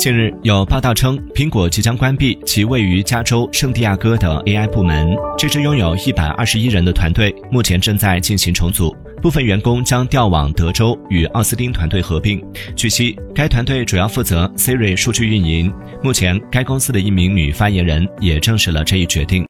近日有报道称，苹果即将关闭其位于加州圣地亚哥的 AI 部门。这支拥有一百二十一人的团队目前正在进行重组，部分员工将调往德州与奥斯汀团队合并。据悉，该团队主要负责 Siri 数据运营。目前，该公司的一名女发言人也证实了这一决定。